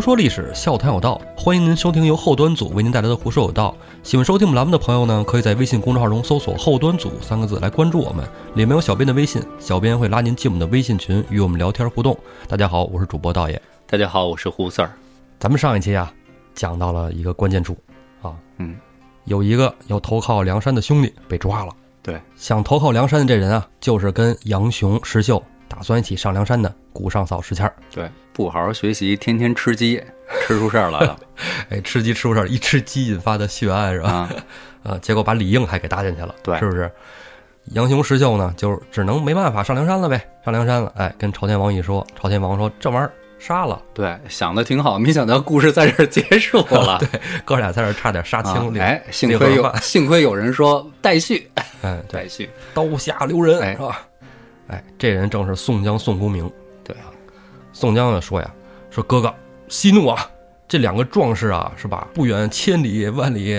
胡说历史，笑谈有道，欢迎您收听由后端组为您带来的《胡说有道》。喜欢收听我们栏目的朋友呢，可以在微信公众号中搜索“后端组”三个字来关注我们，里面有小编的微信，小编会拉您进我们的微信群，与我们聊天互动。大家好，我是主播道爷。大家好，我是胡四儿。咱们上一期啊，讲到了一个关键处啊，嗯，有一个要投靠梁山的兄弟被抓了。对，想投靠梁山的这人啊，就是跟杨雄、石秀打算一起上梁山的古上嫂石谦儿。对，不好好学习，天天吃鸡，吃出事儿来了 哎，吃鸡吃出事儿，一吃鸡引发的血案是吧？啊！啊，结果把李应还给搭进去了，对是不是？杨雄、石秀呢，就只能没办法上梁山了呗，上梁山了。哎，跟朝天王一说，朝天王说这玩意儿杀了，对，想的挺好，没想到故事在这儿结束 了。对，哥俩在这儿差点杀啊青，领哎，幸亏有幸亏有人说待续，哎，对，待续。刀下留人，哎是吧？哎，这人正是宋江宋公明。对啊，宋江呢说呀，说哥哥息怒啊，这两个壮士啊，是吧？不远千里万里，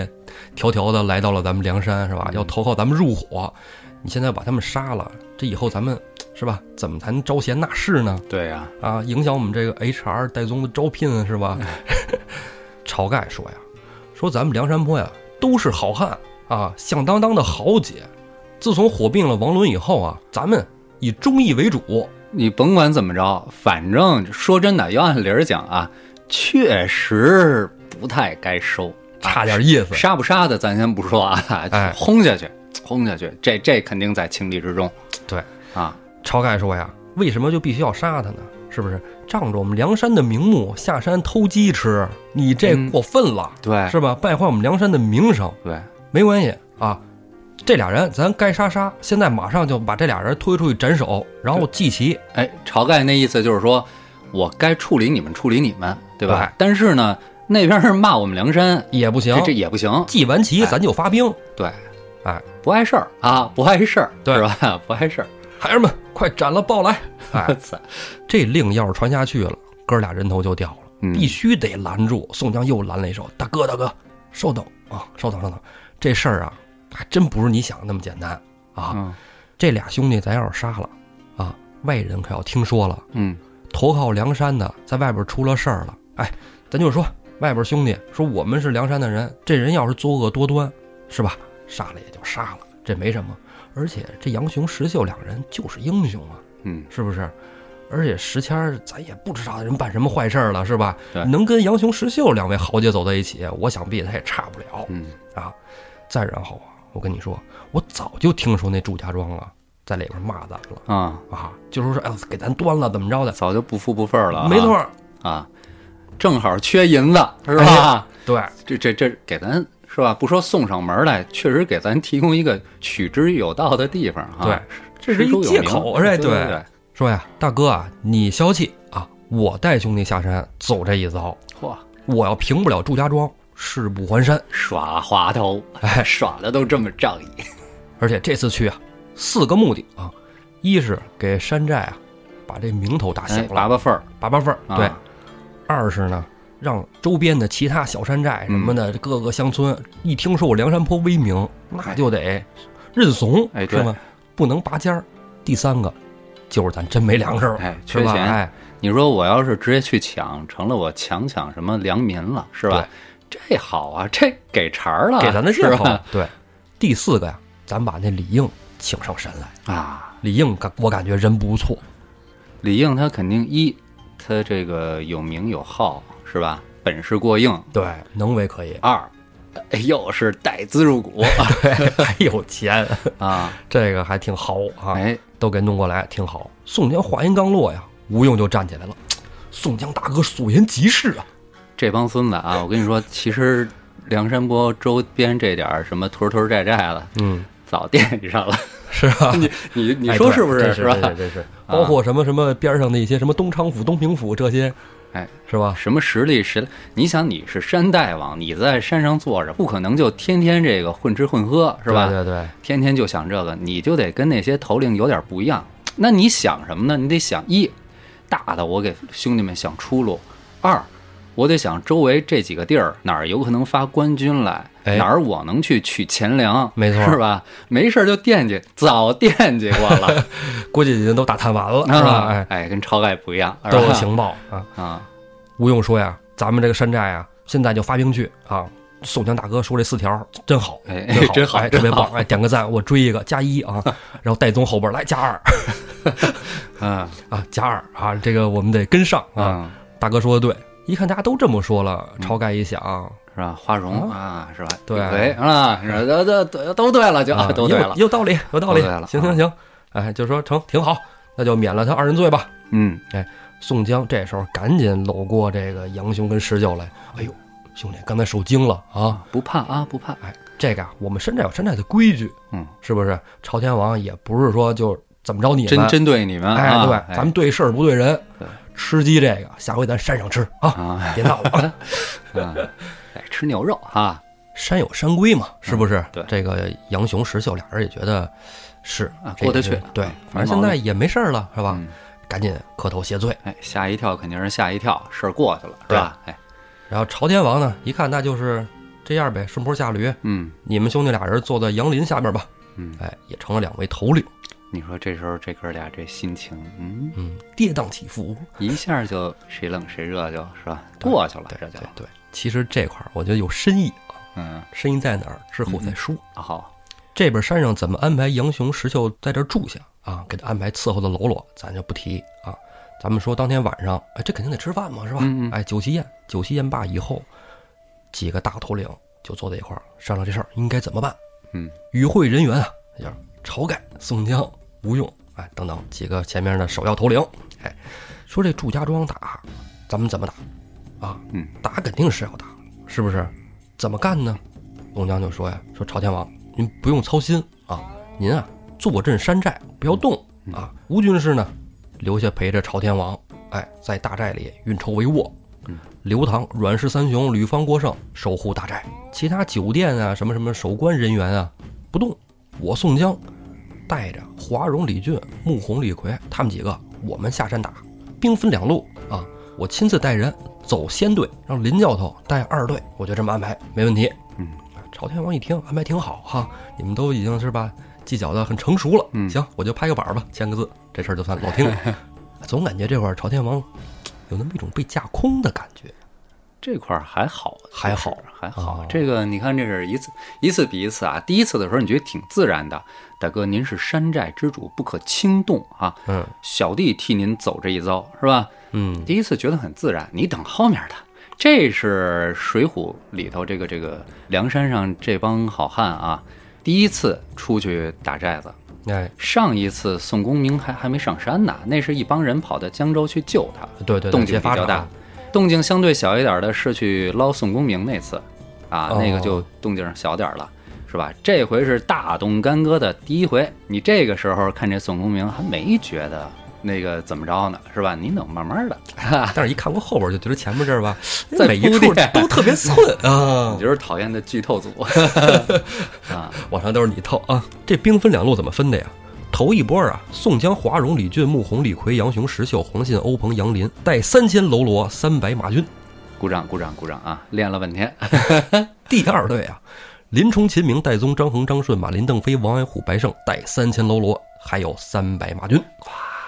迢迢的来到了咱们梁山，是吧？要投靠咱们入伙，你现在把他们杀了，这以后咱们是吧？怎么才能招贤纳士呢？对呀，啊，影响我们这个 HR 戴宗的招聘是吧？晁盖说呀，说咱们梁山泊呀都是好汉啊，响当当的豪杰。自从火并了王伦以后啊，咱们以忠义为主。你甭管怎么着，反正说真的，要按理儿讲啊，确实不太该收，差点意思。杀不杀的咱先不说啊，哎 轰下去，轰下去，这这肯定在情理之中。对啊，晁盖说呀，为什么就必须要杀他呢？是不是仗着我们梁山的名目下山偷鸡吃？你这嗯过分了，对是吧？败坏我们梁山的名声。对，没关系啊，这俩人咱该杀杀，现在马上就把这俩人推出去斩首，然后祭旗。哎，晁盖那意思就是说，我该处理你们，处理你们，对吧？对但是呢，那边是骂我们梁山，也不行这，这也不行。祭完旗哎咱就发兵。对，哎，不碍事儿啊，不碍事儿，对是吧？不碍事儿。孩儿们，快斩了报来！哎这令要是传下去了，哥俩人头就掉了，嗯必须得拦住。宋江又拦了一手：“大哥，大哥，稍等啊，稍等，稍等，这事儿啊，还真不是你想的那么简单啊！嗯这俩兄弟咱要是杀了啊，外人可要听说了，嗯，投靠梁山的在外边出了事儿了，哎，咱就说外边兄弟说我们是梁山的人，这人要是作恶多端，是吧？杀了也就杀了，这没什么。而且这杨雄、石秀两人就是英雄啊，嗯，是不是？而且石谦儿咱也不知道人办什么坏事儿了，是吧？能跟杨雄、石秀两位豪杰走在一起，我想必他也差不了嗯，啊。再然后啊，我跟你说，我早就听说那祝家庄啊，在里边骂咱了啊，啊，就说说哎呦，给咱端了，怎么着的？早就不服不忿儿了啊，没错，啊，正好缺银子，是吧？对，这这这给咱是吧？不说送上门来，确实给咱提供一个取之有道的地方啊。对，这是一借口，对哎，对对，说呀，大哥啊，你消气啊，我带兄弟下山走这一遭，嚯，我要平不了祝家庄，誓不还山。耍滑头，哎耍的都这么仗义。而且这次去啊，四个目的啊，一是给山寨啊把这名头打哎响了，拔拔份儿，拔拔份儿，啊对；二是呢，让周边的其他小山寨什么的、各个乡村一听说我梁山泊威名，那就得认怂，是吧？不能拔尖儿。第三个就是咱真没粮食了，哎，缺钱。哎，你说我要是直接去抢，成了我强抢什么良民了，是吧？这好啊，这给茬儿了，给咱的借口是吧。对，第四个呀，咱把那李应请上神来。啊，李应感我感觉人不错，李应他肯定一，他这个有名有号，是吧？本事过硬。对，能为可以，二，哎又是带资入股 还有钱，啊，这个还挺好啊。哎，都给弄过来，挺好。宋江话音刚落呀，吴用就站起来了。宋江大哥所言极是啊！这帮孙子啊，我跟你说，其实梁山泊周边这点儿什么屯屯寨寨的，嗯，早惦记上了。是吧，你你你说是不是？这是吧？这是包括什么什么边上的一些什么东昌府、东平府这些，哎，是吧？什么实力实力？你想你是山大王，你在山上坐着，不可能就天天这个混吃混喝，是吧？对对对，天天就想这个，你就得跟那些头领有点不一样。那你想什么呢？你得想一，大的我给兄弟们想出路；二，我得想周围这几个地儿哪儿有可能发官军来，哎哪儿我能去取钱粮，没错是吧？没事儿就惦记，早惦记过了，估计已经都打探完了，是吧？啊哎，哎，跟晁盖不一样，都有情报啊。啊，吴用说呀，咱们这个山寨啊，现在就发兵去啊。宋江大哥说这四条真好，哎真好，哎，特别棒，哎，点个赞，我追一个加一啊，然后戴宗后边来加二啊啊，加二啊，这个我们得跟上啊。啊，大哥说的对，一看大家都这么说了，晁盖一想，是吧？花荣啊，是吧？对是吧都都都都对了，就啊，都对了有。道理，有道理都对了，行行行，哎，就说成挺好，那就免了他二人罪吧。嗯，哎宋江这时候赶紧搂过这个杨雄跟石秀来，哎呦，兄弟，刚才受惊了啊！不怕啊，不怕。哎，这个啊，我们山寨有山寨的规矩，嗯，是不是？朝天王也不是说就怎么着你们，针针对你们哎，啊，对，咱们对事儿不对人。对吃鸡这个，下回咱山上吃啊，啊。别闹了。哎，吃牛肉啊，山有山规嘛，是不是？嗯对。这个杨雄、石秀俩人也觉得是过得去。对嗯，反正现在也没事儿了，是吧？嗯。赶紧磕头谢罪。哎，吓一跳肯定是吓一跳，事儿过去了，是吧？哎，然后朝天王呢，一看那就是这样呗，顺坡下驴，嗯。你们兄弟俩人坐在杨林下边吧，嗯，哎，也成了两位头领，你说这时候这哥俩这心情，嗯，嗯，跌宕起伏，一下就谁冷谁热就是吧？过去了，对这就对对。其实这块儿我觉得有深意啊，嗯，深意在哪儿？之后再说。好，这边山上怎么安排杨雄、石秀在这儿住下啊？给他安排伺候的喽啰，咱就不提啊。咱们说当天晚上，哎，这肯定得吃饭嘛，是吧？嗯嗯哎，酒席宴，酒席宴罢以后，几个大头领就坐在一块儿商量这事儿应该怎么办。嗯与会人员啊，就是晁盖、宋江、吴用，哎等等几个前面的首要头领，哎，说这祝家庄打，咱们怎么打？啊，嗯，打肯定是要打，是不是？怎么干呢？宋江就说呀，说朝天王，您不用操心啊，您啊坐镇山寨，不要动啊。吴军师呢，留下陪着朝天王，哎，在大寨里运筹帷幄。嗯，刘唐、阮氏三雄、吕方、郭盛守护大寨，其他酒店啊，什么什么守关人员啊，不动。我宋江带着华容、李俊、穆弘、李逵他们几个，我们下山打，兵分两路啊。我亲自带人走先队，让林教头带二队，我就这么安排，没问题。嗯，朝天王一听安排挺好哈，你们都已经是吧计较的很成熟了，嗯行，我就拍个板儿吧，签个字，这事儿就算落定了。总感觉这会儿朝天王有那么一种被架空的感觉。这块儿还好，还好还好哦。这个你看，这是一次一次比一次啊。第一次的时候，你觉得挺自然的，大哥，您是山寨之主，不可轻动啊。嗯小弟替您走这一遭，是吧？嗯，第一次觉得很自然，你等后面的。这是《水浒》里头这个这个梁山上这帮好汉啊，第一次出去打寨子。哎，上一次宋公明还还没上山呢，那是一帮人跑到江州去救他，对对对，动静比较大。动静相对小一点的是去捞宋公明那次，啊，哦那个就动静小点了，是吧？这回是大动干戈的第一回，你这个时候看这宋公明还没觉得那个怎么着呢，是吧？你等慢慢的，但是一看过后边就觉得前面这儿吧，在每一处都特别寸 啊你，就是讨厌的剧透组 啊，往上都是你透啊。这兵分两路怎么分的呀？头一波啊，宋江、华容、李俊、穆弘、李逵、杨雄、石秀、黄信、欧鹏、杨林，带三千喽啰，三百马军。鼓掌鼓掌鼓掌啊！练了半天，第二队啊，林冲、秦明、戴宗、张衡、张顺、马林、邓飞、王安虎、白胜，带三千喽啰，还有三百马军。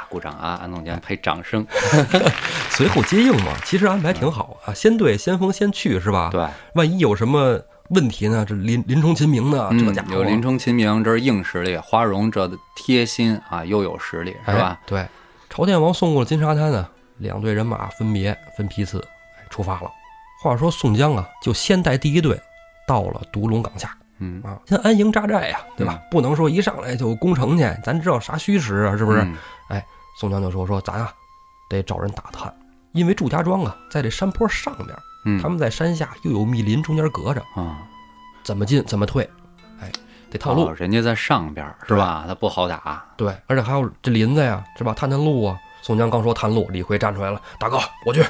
鼓掌啊！安总监配掌声，随后接应嘛，其实安排挺好啊，先队先锋先去是吧？，对，万一有什么问题呢？这林林冲、秦明呢？这嗯家，伙有林冲、秦明，这是硬实力；花荣这的贴心啊，又有实力，是吧哎？对，朝天王送过了金沙滩呢，两队人马分别分批次哎出发了。话说宋江啊，就先带第一队到了独龙岗下嗯，啊，先安营扎寨呀，对吧？不能说一上来就攻城去，咱知道啥虚实啊，是不是？嗯宋江就说说咱啊，得找人打探，因为祝家庄啊在这山坡上边，嗯，他们在山下又有密林中间隔着，啊，怎么进怎么退，哎，得套路。哦人家在上边是吧？他不好打，对，而且还有这林子呀，是吧？探探路啊。宋江刚说探路，李逵站出来了，大哥，我去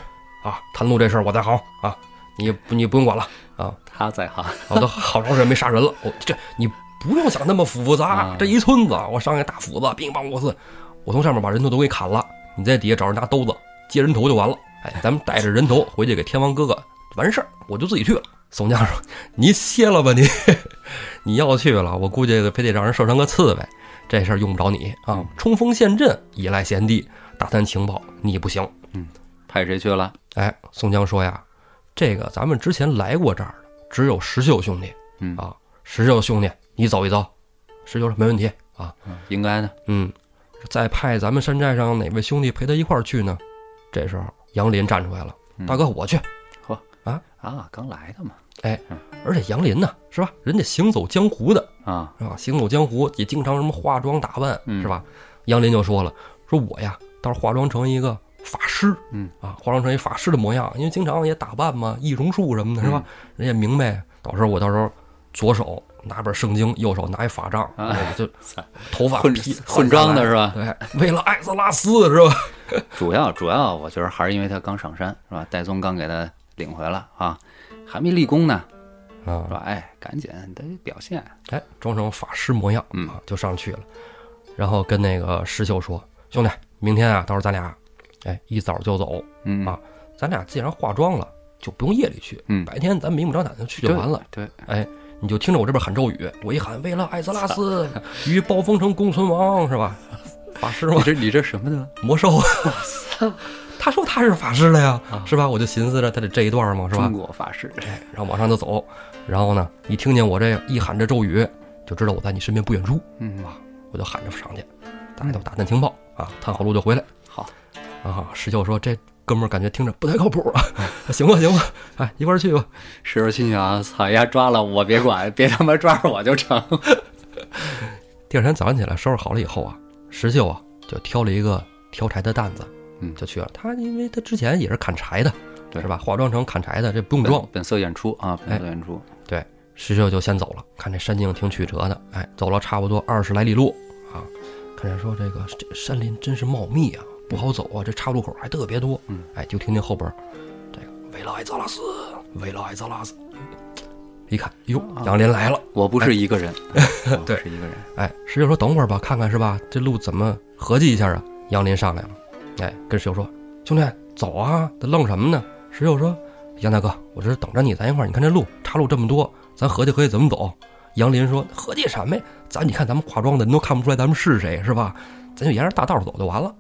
啊！探路这事儿我在行啊，你你不用管了啊！他在行，我都好长时间没杀人了，我、这你不用想那么复杂，啊这一村子我上一大斧子，乒乓五四，我从上面把人头都给砍了，你在底下找人拿兜子接人头就完了。哎，咱们带着人头回去给天王哥哥完事儿，我就自己去了。宋江说：“你歇了吧你，你要去了，我估计非得让人射成个刺猬，这事儿用不着你啊。冲锋陷阵，依赖贤弟，打探情报，你不行。嗯派谁去了？哎，宋江说呀，这个咱们之前来过这儿的只有石秀兄弟嗯啊，石秀兄弟，你走一走。石秀说没问题啊，嗯应该的。嗯，再派咱们山寨上哪位兄弟陪他一块儿去呢？这时候杨林站出来了，嗯大哥我去。啊啊，刚来的嘛。哎而且杨林呢，是吧？人家行走江湖的，啊，是吧？行走江湖也经常什么化妆打扮，嗯是吧？杨林就说了，说我呀，倒是化妆成一个法师，嗯啊，化妆成一法师的模样，因为经常也打扮嘛，易容术什么的，是吧？人家明白，到时候我到时候左手拿本圣经，右手拿一法杖，啊我就 头发混披混装的是吧？对，为了艾泽拉斯是吧？主 要主要，我觉得还是因为他刚上山是吧？戴宗刚给他领回来啊，还没立功呢，啊是，吧？哎，赶紧得表现。哎，装成法师模样，嗯啊，就上去了，然后跟那个石秀说：“兄弟，明天啊，到时候咱俩，哎，一早就走，嗯啊咱俩既然化妆了，就不用夜里去，嗯，白天咱明目张胆的去就完了。对，哎，你就听着我这边喊咒语，我一喊为了艾泽拉斯与暴风城共存亡，是吧？法师吗，你这你这什么呢？魔兽。他说他是法师了呀，啊是吧？我就寻思着他得这一段嘛，是吧中？国法师。哎，然后往上就走，然后呢，一听见我这一喊这咒语，就知道我在你身边不远处，嗯啊，我就喊着上去，大家都打探情报啊，探好路就回来。好，啊，石秀说这哥们儿感觉听着不太靠谱啊，行吧行吧，哎，一块儿去吧。石秀心想：操丫，抓了我别管，别他妈抓着我就成。第二天早上起来收拾好了以后啊，石秀啊就挑了一个挑柴的担子，嗯就去了。他因为他之前也是砍柴的，对是吧？化妆成砍柴的，这不用装本。色演出啊，本色演出。对，石秀就先走了，看这山径挺曲折的，哎，走了差不多二十来里路啊。看着说这个这山林真是茂密啊，不好走啊，这岔路口还特别多。嗯，哎，就听见后边这个维拉艾泽拉斯，维拉艾泽拉斯，一看，哟，杨林来了。我不是一个人，对是一个人。哎，石秀说：“等会儿吧，看看是吧？这路怎么合计一下啊？”杨林上来了，哎，跟石秀说：“兄弟，走啊，这愣什么呢？”石秀说：“杨大哥，我这是等着你，咱一块儿。你看这路岔路这么多，咱合计合计怎么走。”杨林说：“合计什么呀？咱你看咱们化妆的人都看不出来咱们是谁，是吧？咱就沿着大道走就完了啊，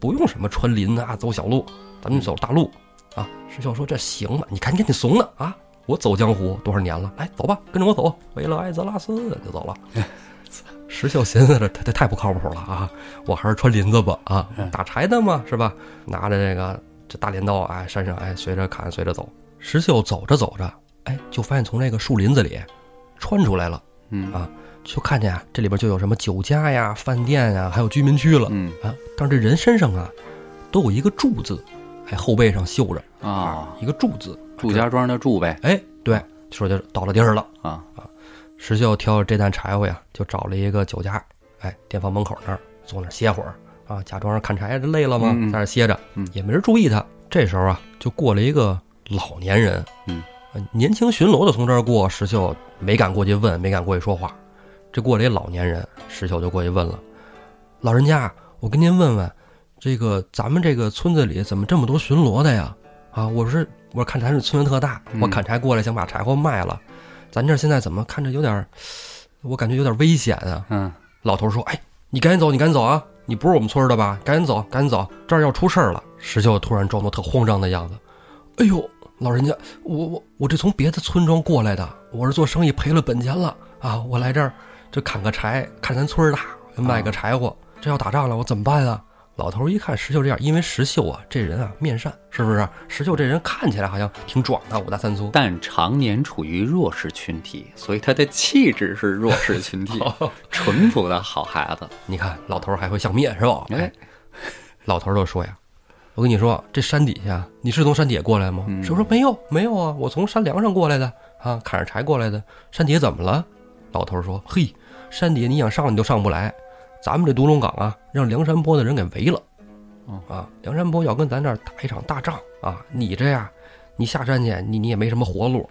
不用什么穿林啊，走小路，咱们走大路啊。”石秀说：“这行吗？你看你看你怂的啊！我走江湖多少年了，来走吧，跟着我走，为了艾泽拉斯就走了。”石秀寻思着，他这太不靠谱了啊！我还是穿林子吧啊，打柴的嘛是吧？拿着这个这大镰刀，哎，山上哎随着砍随着走。石秀走着走着，哎，就发现从这个树林子里穿出来了，嗯啊就看见啊这里边就有什么酒家呀、饭店呀，还有居民区了嗯啊。但是这人身上啊都有一个住字，哎，后背上绣着啊，一个住字，祝家庄的祝呗哎，对，说就到了地儿了。啊，石秀挑着这担柴火呀，就找了一个酒家，哎，店房门口那儿坐那儿歇会儿啊，假装是砍柴，这累了吗？在那儿歇着，嗯也没人注意他。这时候啊，就过来一个老年人，嗯呃，年轻巡逻的从这儿过，石秀没敢过去问，没敢过去说话。这过来一老年人，石秀就过去问了：“老人家，我跟您问问，这个咱们这个村子里怎么这么多巡逻的呀？啊，我是我看咱这村子特大，嗯我砍柴过来想把柴火卖了，咱这现在怎么看着有点儿，我感觉有点危险啊。”嗯老头说：“哎，你赶紧走，你赶紧走啊！你不是我们村的吧？赶紧走，赶紧走，这儿要出事儿了。”石秀突然装作特慌张的样子。哎呦，老人家，我我我这从别的村庄过来的，我是做生意赔了本钱了啊！我来这儿这砍个柴，看咱村儿大，卖个柴火，这要打仗了，我怎么办啊？老头一看石秀这样，因为石秀啊这人啊面善，是不是？石秀这人看起来好像挺壮的，五大三粗。但常年处于弱势群体，所以他的气质是弱势群体 淳朴的好孩子。你看老头儿还会相面是吧？哎，老头儿就说呀：“我跟你说，这山底下你是从山底下过来吗？”嗯石秀说：“没有，没有啊，我从山梁上过来的啊，砍着柴过来的。山底下怎么了？”老头儿说：“嘿，山底下你想上你都上不来，咱们这独龙岗啊，让梁山泊的人给围了。哦啊，梁山泊要跟咱这儿打一场大仗啊！你这样，你下山去，你你也没什么活路。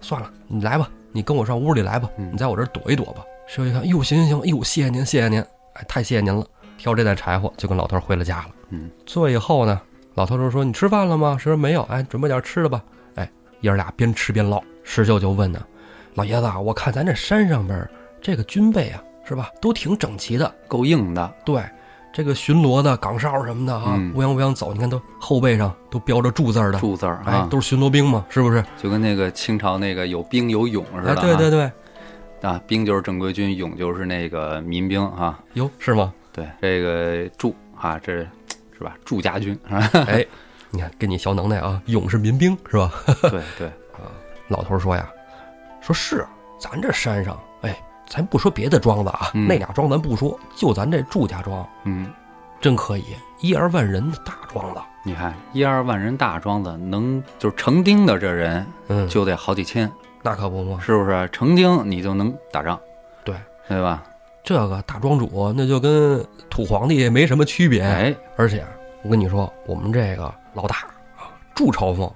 算了，你来吧，你跟我上屋里来吧，嗯你在我这儿躲一躲吧。”师傅一看，哟，行行行，哎呦，谢谢您，谢谢您，哎，太谢谢您了。挑这袋柴火就跟老头儿回了家了。嗯，坐以后呢，老头就说：“你吃饭了吗？”石秀没有，哎，准备点吃的吧。哎，爷儿俩边吃边唠。石秀就问呢：“老爷子啊，我看咱这山上边儿这个军备啊，是吧，都挺整齐的。够硬的。对，这个巡逻的岗哨什么的啊，嗯乌泱乌泱走，你看都后背上都标着柱字儿的，柱字儿哎啊，，都是巡逻兵嘛，是不是？就跟那个清朝那个有兵有勇似哎，的、啊。对对对，啊，兵就是正规军，勇就是那个民兵啊。哟，是吗？对，这个驻啊，这是吧？驻家军啊，哎，你看，跟你小能耐啊，勇是民兵是吧？对对，老头儿说呀，说是咱这山上，哎，咱不说别的庄子啊，嗯那俩庄咱不说，就咱这祝家庄，嗯，真可以，一二万人的大庄子，你看一二万人大庄子，能就是成丁的这人嗯，就得好几千，那可不嘛，是不是？成丁你就能打仗，对对吧？这个大庄主那就跟土皇帝没什么区别，哎，而且我跟你说，我们这个老大啊，祝朝奉，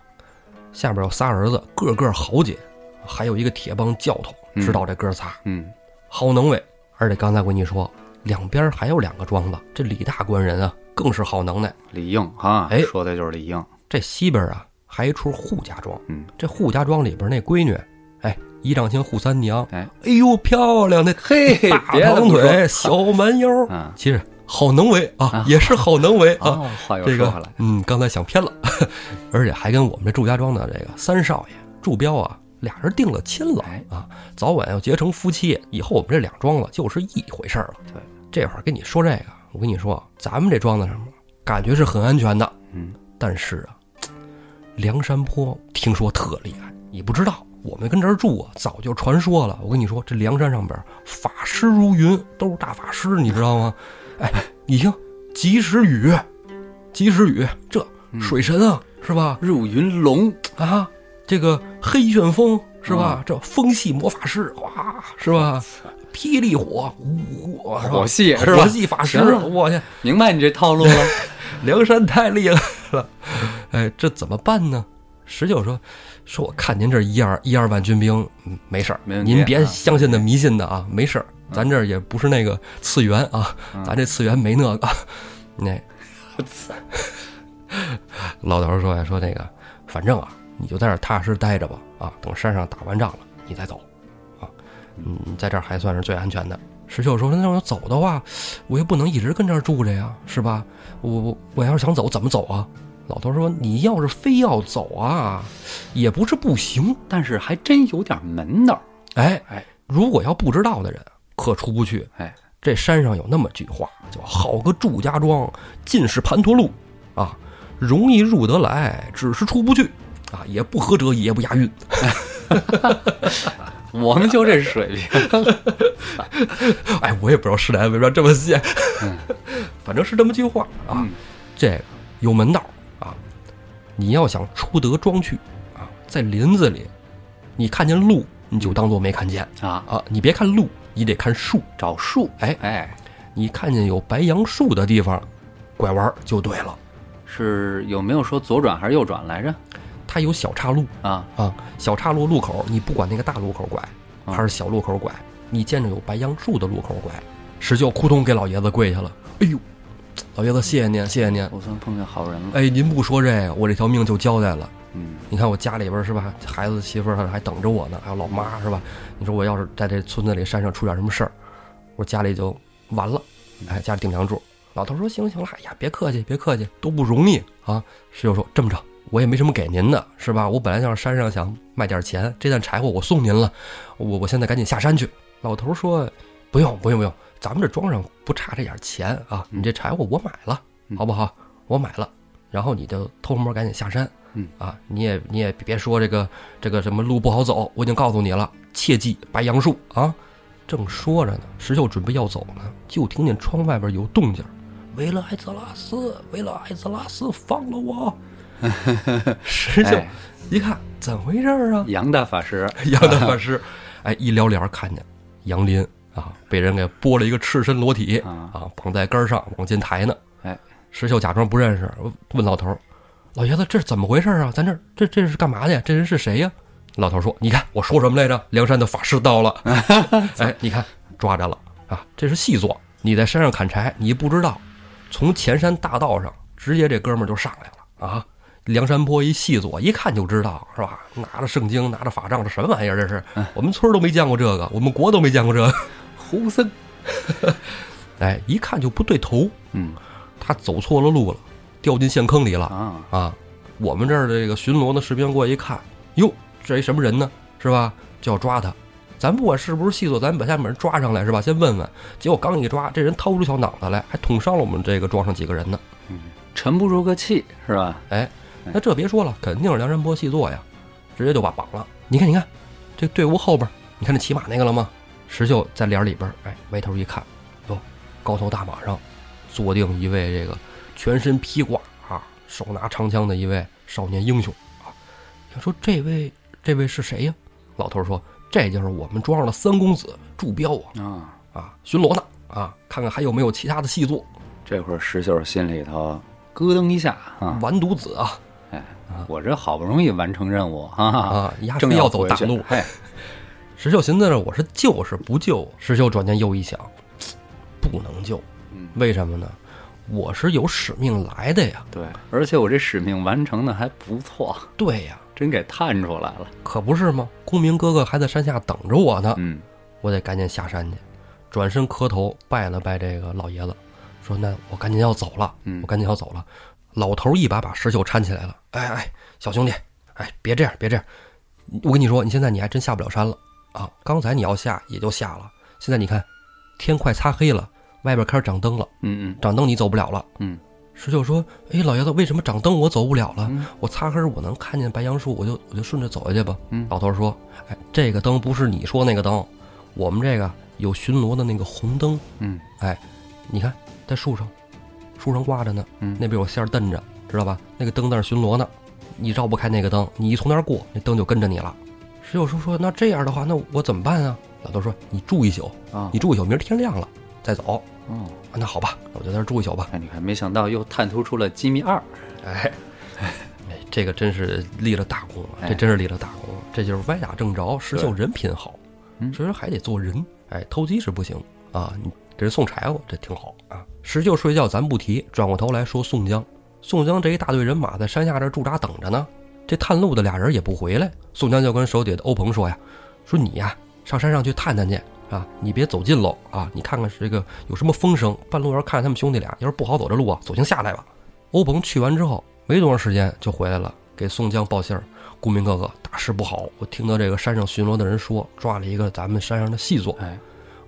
下边有仨儿子，个个豪杰，还有一个铁帮教头，嗯。知道这哥仨。嗯。好能为，而且刚才我跟你说，两边还有两个庄子，这李大官人啊更是好能耐。李应啊，哎。说的就是李应，这西边啊还一处扈家庄，嗯，这扈家庄里边那闺女，哎，一丈青扈三娘，哎，哎呦漂亮，那嘿大长腿，小蛮腰，嗯，其实好能为啊啊，也是好能为啊。哦，话又这个说回来，嗯，刚才想偏了，而且还跟我们这祝家庄的这个三少爷祝彪啊，俩人定了亲了哎啊，早晚要结成夫妻，以后我们这两庄子就是一回事儿了。对，这会儿跟你说这个，我跟你说，咱们这庄子上面感觉是很安全的，嗯，但是啊，梁山坡听说特厉害，你不知道。我们跟这儿住啊，早就传说了。我跟你说，这梁山上边法师如云，都是大法师，你知道吗？哎，你听，及时雨，及时雨，这水神啊，是吧？入云龙，啊，这个黑旋风是吧？这风系魔法师，哇，是吧？霹雳火，呜，是吧？火系是吧？火系法师，我去，明白你这套路了？梁山太厉害了，哎，这怎么办呢？十九说，说我看您这一二一二万军兵，嗯没事儿，您别啊。相信那迷信的啊，没事儿，咱这儿也不是那个次元啊，嗯咱这次元没那个，那老头儿说呀，说那个，反正啊，你就在这儿踏实待着吧，啊，等山上打完仗了，你再走，啊，嗯，在这儿还算是最安全的。石秀说：“那我走的话，我也不能一直跟这儿住着呀，是吧？我我我要是想走，怎么走啊？”老头说：“你要是非要走啊，也不是不行。但是还真有点门道。哎哎，如果要不知道的人，可出不去。哎，这山上有那么句话，叫‘好个祝家庄，尽是盘陀路’啊，容易入得来，只是出不去啊，也不合辙，也不押韵。我们就这水平。哎，我也不知道师奶为什么这么写，反正是这么句话啊。嗯这个有门道啊，你要想出得庄去啊，在林子里，你看见路，你就当做没看见啊，啊，你别看路，你得看树。找树。哎哎，你看见有白杨树的地方，拐弯儿就对了。是有没有说左转还是右转来着？它有小岔路啊，啊，小岔路路口，你不管那个大路口拐啊还是小路口拐，你见着有白杨树的路口拐，石秀扑通给老爷子跪下了。哎呦，老爷子谢谢您，谢谢您。我算碰见好人了。哎，您不说这个，我这条命就交代了。嗯，你看我家里边是吧，孩子媳妇儿还等着我呢，还有老妈是吧？你说我要是在这村子里山上出点什么事儿，我家里就完了，哎，家里顶梁柱。老头说行行了，哎呀，别客气，别客气，都不容易啊。石秀说这么着，我也没什么给您的，是吧？我本来要是山上想卖点钱，这担柴火我送您了，我我现在赶紧下山去。老头说不用不用不用，咱们这庄上不差这点钱啊，你这柴火我买了，嗯好不好？我买了，然后你就偷摸赶紧下山。嗯啊，你也你也别说这个这个什么路不好走，我已经告诉你了，切记白杨树啊。正说着呢，石秀准备要走呢，就听见窗外边有动静儿。为了艾泽拉斯，为了艾泽拉斯，放了我！石秀哎一看，怎么回事儿啊？杨大法师，杨大法师，哎，一撩帘儿看见杨林啊，被人给剥了一个赤身裸体啊啊，绑在杆上往前抬呢。哎，石秀假装不认识，问老头儿：“老爷子，这是怎么回事啊？咱这儿这这是干嘛的呀？这人是谁呀？”老头儿说：“你看我说什么来着？梁山的法师到了。哎，你看抓着了啊！这是细作，你在山上砍柴，你不知道，从前山大道上直接这哥们儿就上来了啊！梁山坡一细作，一看就知道是吧？拿着圣经，拿着法杖，这什么玩意儿？这是我们村儿都没见过这个，我们国都没见过这个。胡僧，哎，一看就不对头，嗯他走错了路了，掉进陷坑里了啊，啊！我们这儿这个巡逻的士兵过来一看，哟，这一什么人呢？是吧？就要抓他。咱不管是不是细作，咱把下面人抓上来是吧？先问问。结果刚一抓，这人掏出小脑袋来，还捅伤了我们这个庄上几个人呢。嗯沉不住个气是吧？哎，那这别说了，肯定是梁山伯细作呀，直接就把绑了。你看，你看，这队伍后边，你看这骑马那个了吗？石秀在帘里边，哎，歪头一看，哟，高头大马上坐定一位这个全身披挂啊，手拿长枪的一位少年英雄啊。想说这位，这位是谁呀？老头说，这就是我们庄上的三公子祝彪啊啊，啊，巡逻呢啊，看看还有没有其他的细作。这会儿石秀心里头咯噔一下啊，完犊子啊哎，我这好不容易完成任务哈哈，啊！丫正非要走大路，嘿，石秀寻思着，我是救是不救？石秀转念又一想，不能救，嗯为什么呢？我是有使命来的呀。对，而且我这使命完成的还不错，对呀，真给探出来了。可不是吗？公明哥哥还在山下等着我呢，嗯我得赶紧下山去。转身磕头拜了拜这个老爷子，说：“那我赶紧要走了，嗯我赶紧要走了。”老头一把把石秀搀起来了，哎哎，小兄弟，哎，别这样，别这样。我跟你说，你现在你还真下不了山了啊！刚才你要下也就下了，现在你看，天快擦黑了，外边开始长灯了，嗯嗯长灯你走不了了。嗯石秀说：“哎，老爷子，为什么长灯我走不了了？嗯我擦黑儿我能看见白杨树，我就我就顺着走下去吧。”嗯老头说：“哎，这个灯不是你说那个灯，我们这个有巡逻的那个红灯，嗯哎，你看在树上，树上挂着呢，嗯那边有线儿蹬着，知道吧？那个灯在那儿巡逻呢，你绕不开那个灯，你一从那儿过，那灯就跟着你了。”石秀叔：“说那这样的话，那我怎么办啊？”老头说：“你住一宿，啊你住一宿，明儿天亮了再走。哦，啊那好吧，我就在这儿住一宿吧。”哎，你看，没想到又探突出了机密二。哎，哎，这个真是立了大功了，哎这真是立了大功了。这就是歪打正着，石秀人品好，嗯所以说还得做人。哎，偷鸡是不行啊，你给人送柴火，这挺好啊。石秀睡觉咱不提，转过头来说宋江，宋江这一大队人马在山下这驻扎等着呢，这探路的俩人也不回来。宋江就跟手底下的欧鹏说呀，说你呀上山上去探探去。啊，你别走近喽啊！你看看这个有什么风声，半路要是看见他们兄弟俩，要是不好走这路啊，索性下来吧。欧鹏去完之后，没多长时间就回来了，给宋江报信儿：“顾明哥哥，大事不好！我听到这个山上巡逻的人说，抓了一个咱们山上的细作。哎，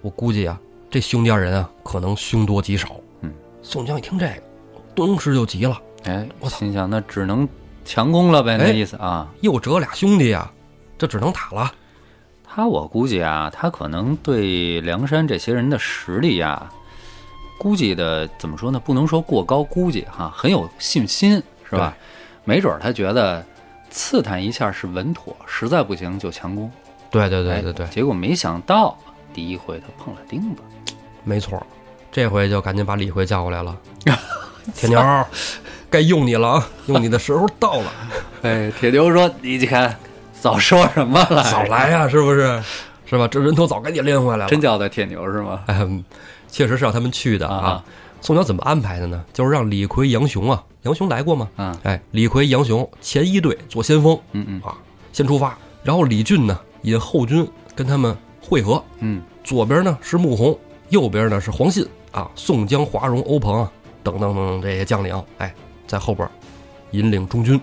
我估计啊，这兄弟二人啊，可能凶多吉少。”嗯，宋江一听这个，顿时就急了，哎，我操心想那只能强攻了呗，那哎意思啊。又折俩兄弟呀，这只能打了。他我估计啊，他可能对梁山这些人的实力呀，估计的怎么说呢？不能说过高估计哈，很有信心，是吧？没准儿他觉得刺探一下是稳妥，实在不行就强攻。对对对哎对对，结果没想到第一回他碰了钉子。没错，这回就赶紧把李逵叫过来了。铁牛儿，该用你了啊，用你的时候到了。哎，铁牛说：“你看，早说什么了？早来呀、是不是？是吧？这人头早给你拎回来了。真叫他铁牛是吗？哎，确实是让他们去的啊。啊宋江怎么安排的呢？就是让李逵、杨雄啊，杨雄来过吗？啊，哎，李逵、杨雄前一队做先锋嗯嗯啊，先出发。然后李俊呢引后军跟他们会合，嗯，左边呢是穆弘，右边呢是黄信啊，宋江、华容、欧鹏啊等等等等这些将领，哎，在后边引领中军。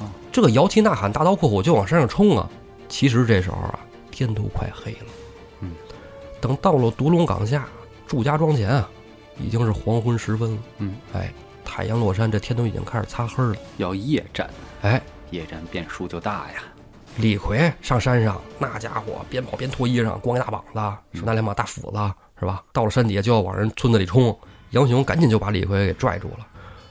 啊，这个摇旗呐喊、大刀阔斧就往山上冲啊！其实这时候啊，天都快黑了。嗯，等到了独龙岗下祝家庄前啊，已经是黄昏时分了。嗯，哎，太阳落山，这天都已经开始擦黑了。要夜战，哎，夜战变数就大呀。李逵上山上，那家伙边跑边脱衣裳，光一大膀子，手拿两把大斧子，是吧？到了山底下就要往人村子里冲，杨雄赶紧就把李逵给拽住了。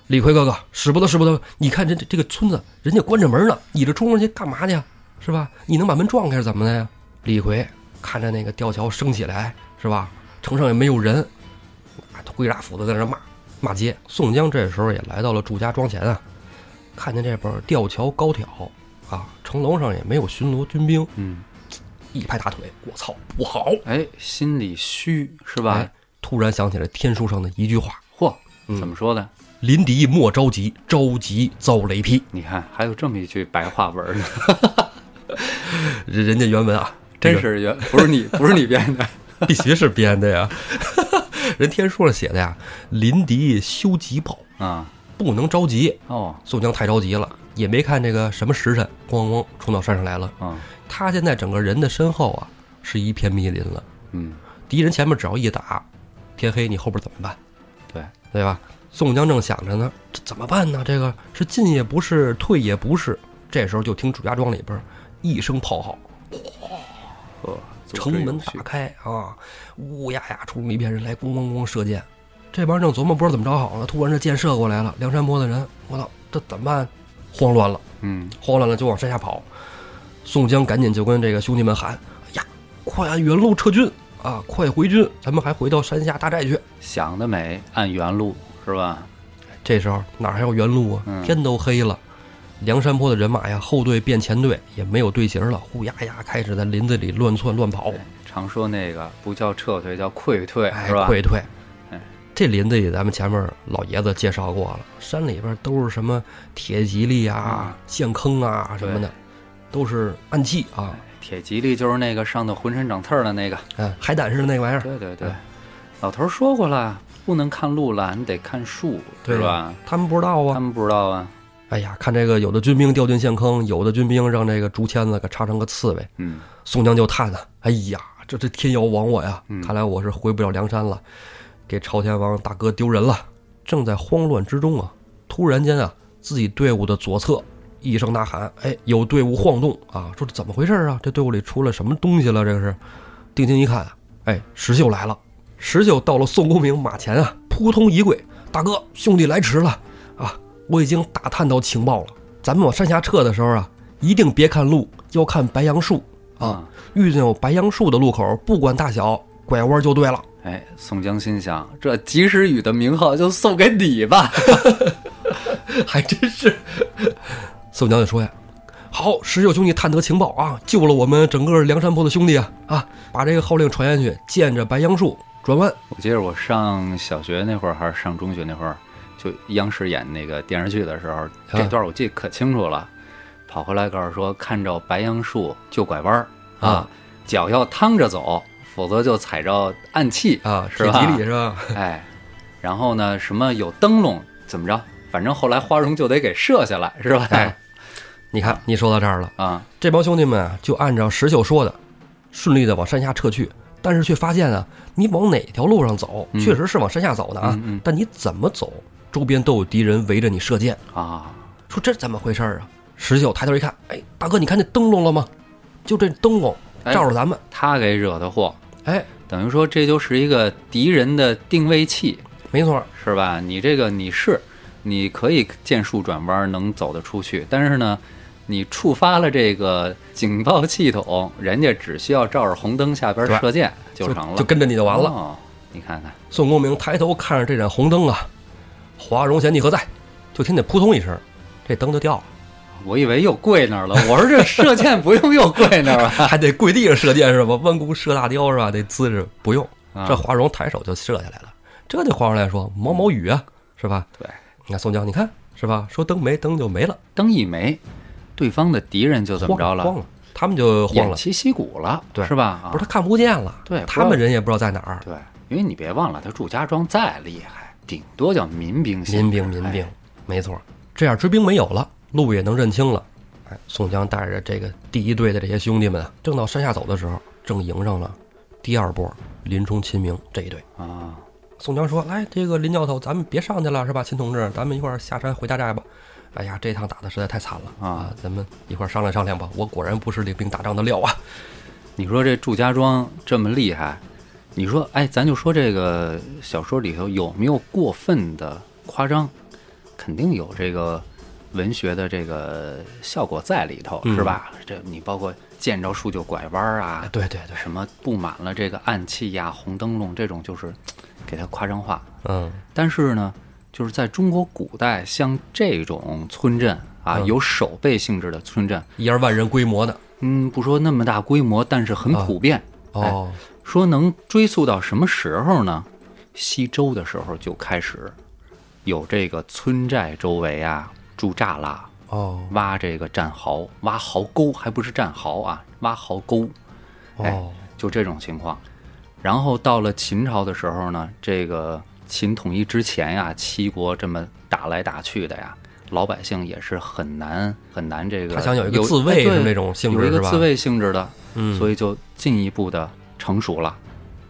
李逵哥哥，使不得，使不得！你看这这个村子，人家关着门呢，你这冲上去干嘛去？是吧？你能把门撞开是怎么的呀？李逵看着那个吊桥升起来，是吧？城上也没有人，啊挥着大斧子在那骂骂街。宋江这时候也来到了祝家庄前啊，看见这边吊桥高挑啊，城楼上也没有巡逻军兵，嗯，一拍大腿，我操，不好！哎，心里虚是吧哎？突然想起来天书上的一句话嚯，嗯怎么说的？：“临敌莫着急，着急遭雷劈。你看，还有这么一句白话文呢，”人人家原文啊，真是原不是你不是你编的。必须是编的呀。人天书上写的呀，临敌休急报，啊，不能着急。哦，宋江太着急了，也没看这个什么时辰，咣咣咣冲到山上来了。嗯他现在整个人的身后啊，是一片密林了。嗯，敌人前面只要一打，天黑你后边怎么办？对，对吧？宋江正想着呢，这怎么办呢？这个是进也不是，退也不是。这时候就听祝家庄里边一声炮号，呵，足城门之有序打开啊，乌压压冲一片人来，咣咣咣射箭。这帮人正琢磨不知道怎么着好了，突然这箭射过来了，梁山泊的人，我操，这怎么办？慌乱了，嗯，慌乱了就往山下跑。宋江赶紧就跟这个兄弟们喊：“哎呀，快按原路撤军啊，快回军，咱们还回到山下大寨去。”想得美，按原路是吧？这时候哪还有原路啊？嗯天都黑了，梁山泊的人马呀，后队变前队，也没有队形了，呼呀呀开始在林子里乱窜乱跑，常说那个不叫撤退，叫溃退哎，是吧？溃退哎。这林子里，咱们前面老爷子介绍过了，山里边都是什么铁蒺藜啊、陷坑啊什么的，都是暗器啊，铁吉利就是那个上头浑身长刺儿的那个。嗯，海胆似的那玩意儿。对对对哎，老头儿说过了，不能看路了，你得看树，对是吧？他们不知道啊。他们不知道啊。哎呀，看这个，有的军兵掉进陷坑，有的军兵让这个竹签子给插成个刺猬。嗯，宋江就叹呐：“哎呀，这这天要亡我呀！嗯看来我是回不了梁山了，给朝天王大哥丢人了。”正在慌乱之中啊，突然间啊，自己队伍的左侧一声呐喊：“哎，有队伍晃动啊！”说这怎么回事啊？这队伍里出了什么东西了？这个是，定睛一看，哎，石秀来了。石秀到了宋公明马前啊，扑通一跪：“大哥，兄弟来迟了啊！我已经打探到情报了，咱们往山下撤的时候啊，一定别看路，要看白杨树啊。遇见有白杨树的路口，不管大小，拐弯就对了。哎，宋江心想，这及时雨的名号就送给你吧。还真是。宋江就说呀：“好，石秀兄弟探得情报啊，救了我们整个梁山泊的兄弟啊啊！把这个号令传下去，见着白杨树转弯。我记得我上小学那会儿还是上中学那会儿，就央视演那个电视剧的时候，这段我记得可清楚了。跑回来告诉说，看着白杨树就拐弯儿啊，脚要趟着走，否则就踩着暗器啊，是吧铁吉利是吧？哎，然后呢，什么有灯笼怎么着？反正后来花荣就得给射下来，是吧？哎，你看你说到这儿了，啊，这帮兄弟们啊，就按照石秀说的，顺利的往山下撤去。但是却发现啊，你往哪条路上走，嗯确实是往山下走的啊，嗯嗯但你怎么走，周边都有敌人围着你射箭。啊，说这怎么回事儿啊？石秀抬头一看，哎，大哥，你看那灯笼了吗？就这灯笼哎照着咱们，他给惹的祸，哎，等于说这就是一个敌人的定位器，没错，是吧？你这个你是你可以见树转弯，能走得出去，但是呢，你触发了这个警报系统，人家只需要照着红灯下边射箭就成了，就跟着你就完了。哦你看看，宋公明抬头看着这盏红灯啊，华容贤弟何在？就听见扑通一声，这灯就掉了，我以为又跪那儿了，我说这射箭不用又跪那儿啊 还得跪地上射箭是吧？弯弓射大雕是吧？这姿势不用，啊这华容抬手就射下来了。这对华容来说毛毛雨啊，是吧？对，你看宋江，你看是吧？说灯没灯就没了，灯一没，对方的敌人就怎么着了？慌慌了，他们就慌了，偃旗息鼓了，对是吧？啊不是他看不见了，对他们人也不知道在哪儿。对，因为你别忘了，他祝家庄再厉害，顶多叫民兵，民兵，民兵哎，没错。这样追兵没有了，路也能认清了。哎，宋江带着这个第一队的这些兄弟们啊，正到山下走的时候，正迎上了第二波林冲、秦明这一队。啊，宋江说：“来，这个林教头，咱们别上去了，是吧？秦同志，咱们一块儿下山回大寨吧。哎呀，这趟打的实在太惨了啊咱们一块儿商量商量吧。我果然不是领兵打仗的料啊。你说这祝家庄这么厉害，你说，哎，咱就说这个小说里头有没有过分的夸张？肯定有这个文学的这个效果在里头，嗯是吧？这你包括见着树就拐弯儿啊哎，，对对对，什么布满了这个暗器呀、红灯笼这种，就是给它夸张化。嗯，但是呢，就是在中国古代，像这种村镇啊，嗯有守备性质的村镇，一二万人规模的嗯，不说那么大规模，但是很啊普遍。哦，说能追溯到什么时候呢？西周的时候就开始有这个村寨周围啊筑栅栏，哦挖这个战壕，挖壕沟，还不是战壕啊，挖壕沟，哎哦，就这种情况。然后到了秦朝的时候呢，这个秦统一之前呀，七国这么打来打去的呀，老百姓也是很难很难这个。他想有一个自卫的那种性质，有一个自卫性质的，嗯，所以就进一步的成熟了。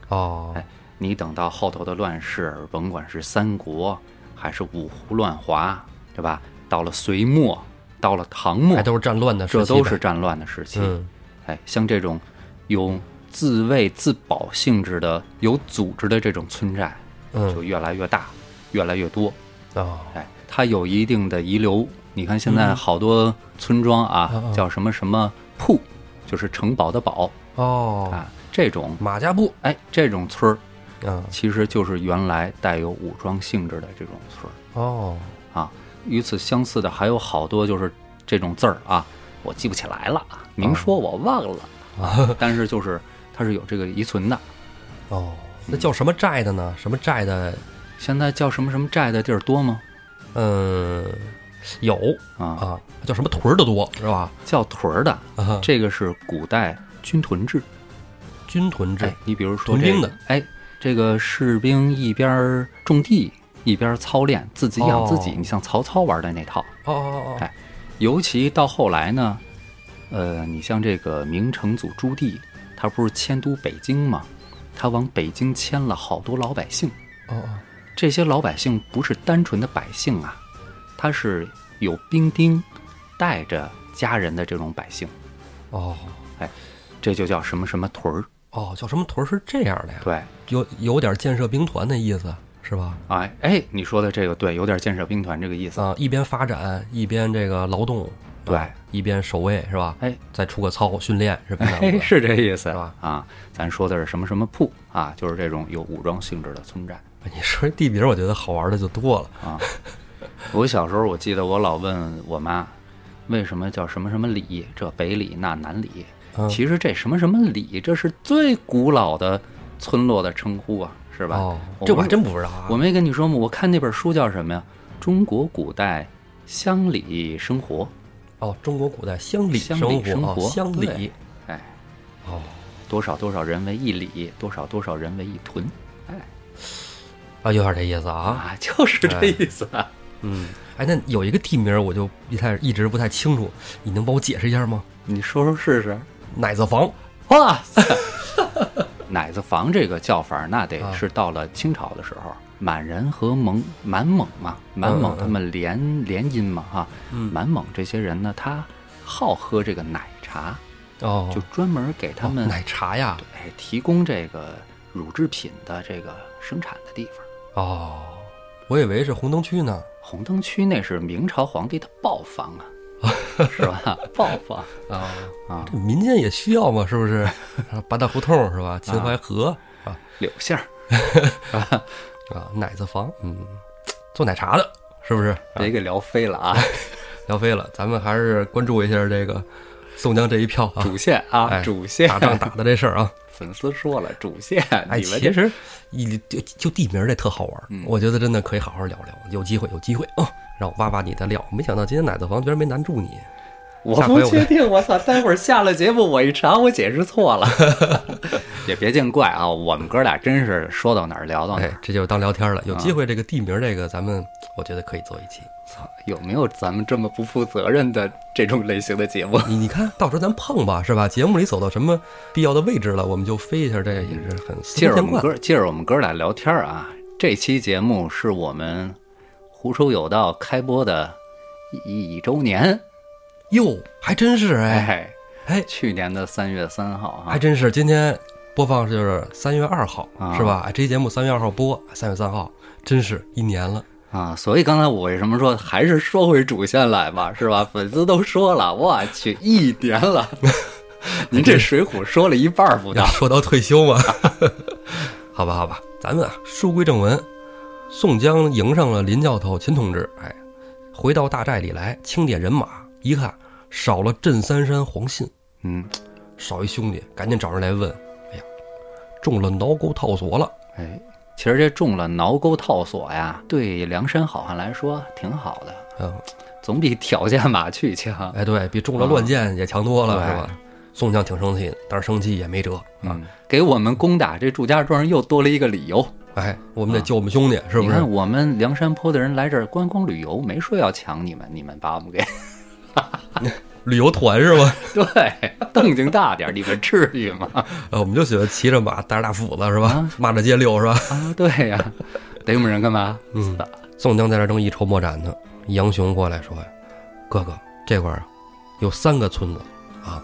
哦，哎，你等到后头的乱世，甭管是三国还是五胡乱华，对吧？到了隋末，到了唐末，还都是战乱的时期，这都是战乱的时期。嗯，哎，像这种有自卫自保性质的、有组织的这种村寨，嗯就越来越大，越来越多。哦，哎，它有一定的遗留。你看现在好多村庄啊，叫什么什么铺，就是城堡的堡。哦，啊，这种马家铺，哎，这种村儿嗯，其实就是原来带有武装性质的这种村儿。哦，啊。与此相似的还有好多就是这种字儿啊，我记不起来了，明说我忘了。啊，但是就是它是有这个遗存的。哦，那叫什么寨的呢？什么寨的？现在叫什么什么寨的地儿多吗？嗯，有啊，啊，叫什么屯儿的多是吧？叫屯儿的，啊，这个是古代军屯制。军屯制哎，你比如说这个屯兵的，哎，这个士兵一边儿种地一边儿操练，自己养自己。哦你像曹操玩的那套，哦哦哦，哎尤其到后来呢，呃，你像这个明成祖朱棣，他不是迁都北京吗？他往北京迁了好多老百姓，哦哦，这些老百姓不是单纯的百姓啊，他是有兵丁带着家人的这种百姓，哦哎这就叫什么什么屯儿。哦，叫什么屯儿是这样的呀？对，有有点建设兵团的意思是吧？哎哎，你说的这个对，有点建设兵团这个意思。啊，一边发展一边这个劳动，对啊一边守卫是吧？哎再出个操训练是吧？哎，是这意思是吧？啊，咱说的是什么什么铺啊，就是这种有武装性质的村寨你说地名，我觉得好玩的就多了。啊。我小时候我记得我老问我妈，为什么叫什么什么里？这北里那南里？嗯其实这什么什么里，这是最古老的村落的称呼啊，是吧？哦，这我还真不知道啊。我没跟你说吗？我看那本书叫什么呀？中国古代乡里生活。哦，中国古代乡里乡生活，里生活哦乡里哎，哦，多少多少人为一里，多少多少人为一屯。哎啊，有点这意思啊。啊，就是这意思啊。嗯，哎，那有一个地名我就一太一直不太清楚，你能帮我解释一下吗？你说说试试。奶子房哇塞！奶子房这个叫法，那得啊是到了清朝的时候，满人和蒙满蒙嘛，满蒙他们联联姻嘛，哈，嗯满蒙这些人呢，他好喝这个奶茶，哦，就专门给他们哦奶茶呀。哎提供这个乳制品的这个生产的地方。哦，我以为是红灯区呢。红灯区那是明朝皇帝的豹房啊，是吧？豹房啊，啊，这民间也需要嘛，是不是？啊 八大胡同是吧？秦淮河啊柳巷儿 啊，奶子房，嗯，做奶茶的，是不是？别给聊飞了啊！聊飞了，咱们还是关注一下这个宋江这一票啊，主线啊，哎主线打仗打的这事儿啊。粉丝说了，主线，哎，其实一就就地名这特好玩我觉得真的可以好好聊聊，有机会有机会啊，让我挖挖你的料。没想到今天奶子房居然没难住你，我不确定，我操！待会儿下了节目，我一查，我解释错了，也别见怪啊！我们哥俩真是说到哪儿聊到哪儿。，哎这就当聊天了。有啊机会这个地名这个，咱们我觉得可以做一期。操，有没有咱们这么不负责任的这种类型的节目？你你看到时候咱碰吧，是吧？节目里走到什么必要的位置了，我们就飞一下，这也是很司借着我。们哥，借着我们哥俩聊天啊，这期节目是我们胡说有道开播的一一周年。哟，还真是哎哎，哎，去年的三月三号啊，还真是。今天播放就是三月二号，啊是吧？哎，这期节目三月二号播，三月三号，真是一年了。啊，所以刚才我为什么说还是说回主线来吧，是吧？粉丝都说了，我去，一年了，您这《水浒》说了一半儿不到要，说到退休嘛，好吧，好吧，咱们啊，书归正文。宋江迎上了林教头秦同志，哎，回到大寨里来，清点人马，一看少了镇三山黄信，嗯，少一兄弟，赶紧找人来问，哎呀，中了挠钩套索了。哎，其实这中了挠钩套索呀，对梁山好汉来说挺好的，嗯，总比挑战马去强。哎，对比中了乱箭也强多了，对是吧？宋江挺生气的，但是生气也没辙啊。嗯，给我们攻打这祝家庄又多了一个理由，哎，我们得救我们兄弟，是不是你看？我们梁山坡的人来这儿观光旅游，没说要抢你们，你们把我们给 旅游团是吧？对动静大点儿，你们至于吗？呃，我们就喜欢骑着马，带着大斧子是吧啊？骂着街溜是吧？啊，对呀、逮我们人干嘛？嗯，宋江在这正一筹莫展呢，杨雄过来说呀：“哥哥，这块儿啊有三个村子啊，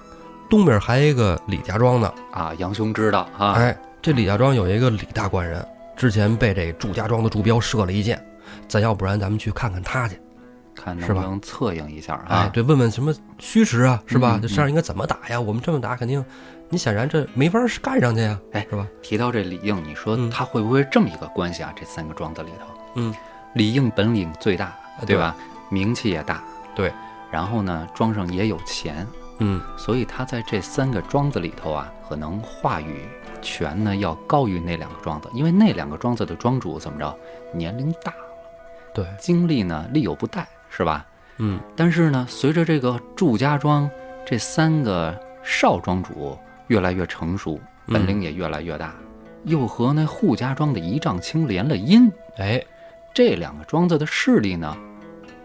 东边还有一个李家庄呢。啊，杨雄知道啊，哎，这李家庄有一个李大官人，之前被这祝家庄的祝彪射了一箭，咱要不然咱们去看看他去。看能是不能策应一下啊？哎，对，问问什么虚实啊，是吧？嗯这事儿应该怎么打呀？我们这么打，肯定你显然这没法儿干上去呀，哎是吧？提到这李应，你说嗯他会不会这么一个关系啊？这三个庄子里头，嗯，李应本领最大，对吧？名气也大，对。然后呢，庄上也有钱，嗯，所以他在这三个庄子里头啊，可能话语权呢要高于那两个庄子，因为那两个庄子的庄主怎么着，年龄大了，对，精力呢力有不逮，是吧？嗯，但是呢，随着这个祝家庄这三个少庄主越来越成熟，嗯。本领也越来越大，又和那扈家庄的一丈青连了姻，哎，这两个庄子的势力呢，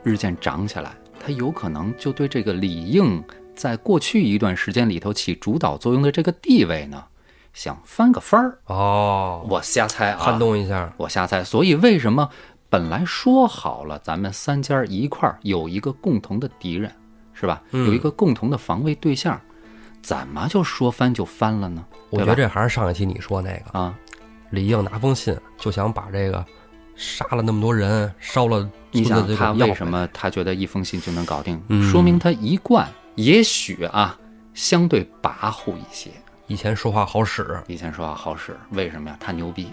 日渐长起来，他有可能就对这个李应在过去一段时间里头起主导作用的这个地位呢，想翻个番儿。哦，我瞎猜啊，撼动一下，我瞎猜。所以为什么本来说好了，咱们三家一块儿有一个共同的敌人，是吧？嗯有一个共同的防卫对象，怎么就说翻就翻了呢？我觉得这还是上一期你说那个，啊，李应拿封信就想把这个杀了那么多人，烧了你想他为什么他觉得一封信就能搞定？嗯说明他一贯也许啊相对跋扈一些。以前说话好使？以前说话好使，为什么呀？他牛逼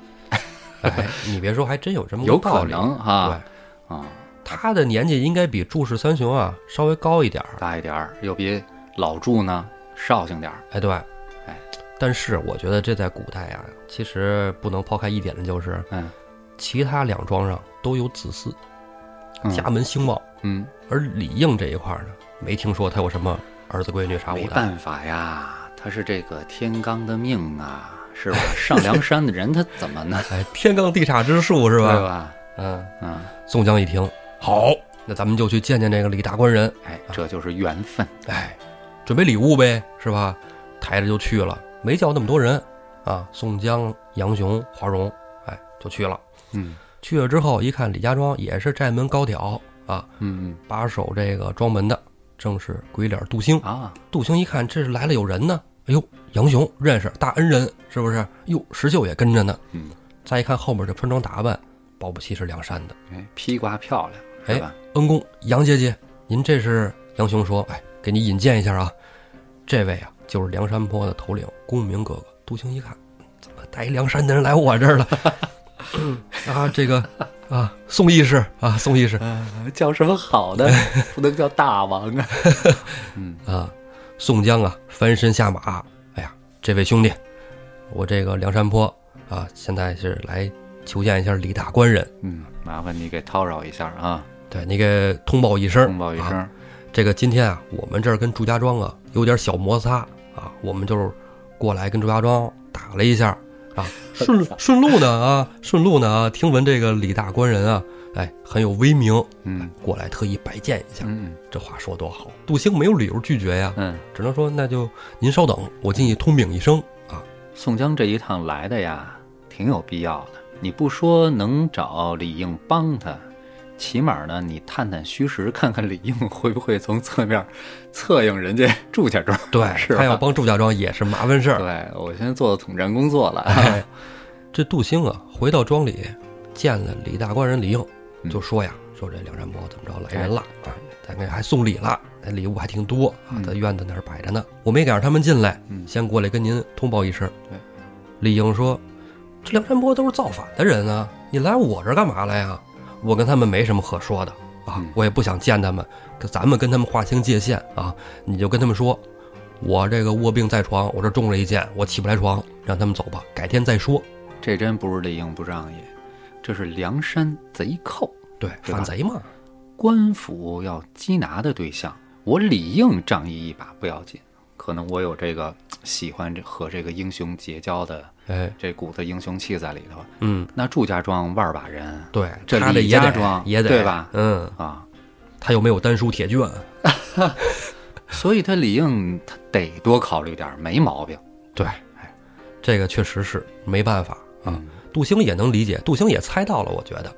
哎，你别说，还真有这么个有可能哈对，啊，他的年纪应该比祝氏三雄啊稍微高一点儿。大一点儿，又比老祝呢绍兴点儿。哎，对，哎，但是我觉得这在古代啊，其实不能抛开一点的就是，嗯其他两庄上都有子嗣，嗯家门兴旺，嗯，而李应这一块儿呢，没听说他有什么儿子闺女啥。没办法呀，他是这个天罡的命啊，是吧？上梁山的人他怎么呢？哎，天罡地煞之术是吧？对吧？嗯，嗯，宋江一听，好，那咱们就去见见这个李大官人。哎，这就是缘分。哎，准备礼物呗，是吧？抬着就去了，没叫那么多人啊。宋江、杨雄、华容，哎，就去了。嗯去了之后一看，李家庄也是寨门高挑啊，嗯嗯把守这个庄门的正是鬼脸杜兴嗯。啊，杜兴一看，这是来了有人呢。哎呦，杨雄认识大恩人是不是？哟，石秀也跟着呢。嗯，再一看后面这穿装打扮，保不齐是梁山的。哎，披挂漂亮，哎？恩公杨姐姐，您这是杨雄说，哎，给你引荐一下啊，这位啊就是梁山泊的头领公明哥哥。杜兴一看，怎么带一梁山的人来我这儿了？啊，这个啊，宋义士啊，宋义士叫什么好呢？不能叫大王啊。嗯啊，宋江啊，翻身下马，哎呀，这位兄弟，我这个梁山泊啊，现在是来求见一下李大官人，嗯，麻烦你给叨扰一下啊，对你给通报一声，通报一啊声。这个今天啊，我们这儿跟祝家庄啊有点小摩擦啊，我们就是过来跟祝家庄打了一下。啊，顺顺路呢啊，顺路呢啊，听闻这个李大官人啊，哎，很有威名，嗯过来特意拜见一下。嗯这话说多好，杜兴没有理由拒绝呀，嗯，只能说那就您稍等，我进去通禀一声啊。宋江这一趟来的呀，挺有必要的。你不说能找李应帮他，起码呢，你探探虚实，看看李应会不会从侧面策应人家祝家庄。对 是他要帮祝家庄也是麻烦事儿。对我现在做统战工作了。哎，这杜兴啊，回到庄里见了李大官人李应，嗯就说呀，说这梁山伯怎么着来人了啊，咱给还送礼了，那礼物还挺多啊，嗯在院子那儿摆着呢。我没赶上他们进来，嗯先过来跟您通报一声。对，李应说，这梁山伯都是造反的人啊，你来我这儿干嘛来呀？我跟他们没什么可说的啊嗯，我也不想见他们，咱们跟他们划清界限啊，你就跟他们说。我这个卧病在床，我这中了一箭，我起不来床，让他们走吧，改天再说。这真不是李应不仗义，这是梁山贼寇，对，对反贼嘛。官府要缉拿的对象。我理应仗义一把不要紧，可能我有这个喜欢这和这个英雄结交的哎，这股子英雄气在里头。嗯，那祝家庄万把人对，这李他这也得家庄也得对吧嗯，啊，他又没有丹书铁卷，所以他理应他得多考虑点儿，没毛病。对，哎，这个确实是没办法啊。嗯杜兴也能理解，杜兴也猜到了，我觉得，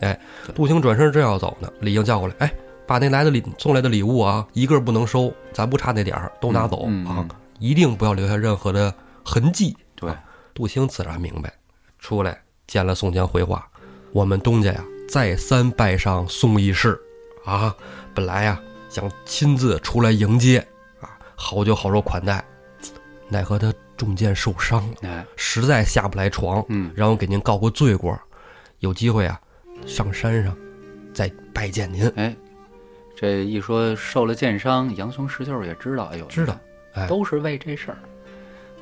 哎，杜兴转身正要走呢，李应叫过来，哎，把那来的礼送来的礼物啊，一个不能收，咱不差那点儿，都拿走、啊嗯嗯嗯，一定不要留下任何的痕迹。对，杜兴自然明白，出来见了宋江回话，我们东家呀再三拜上宋义士，啊，本来呀想亲自出来迎接，啊，好酒好肉款待，奈何他中箭受伤了，哎，实在下不来床，嗯，让我给您告个罪过，有机会啊上山上再拜见您。哎，这一说受了箭伤，杨雄石秀也知道，哎呦，知道，哎都是为这事儿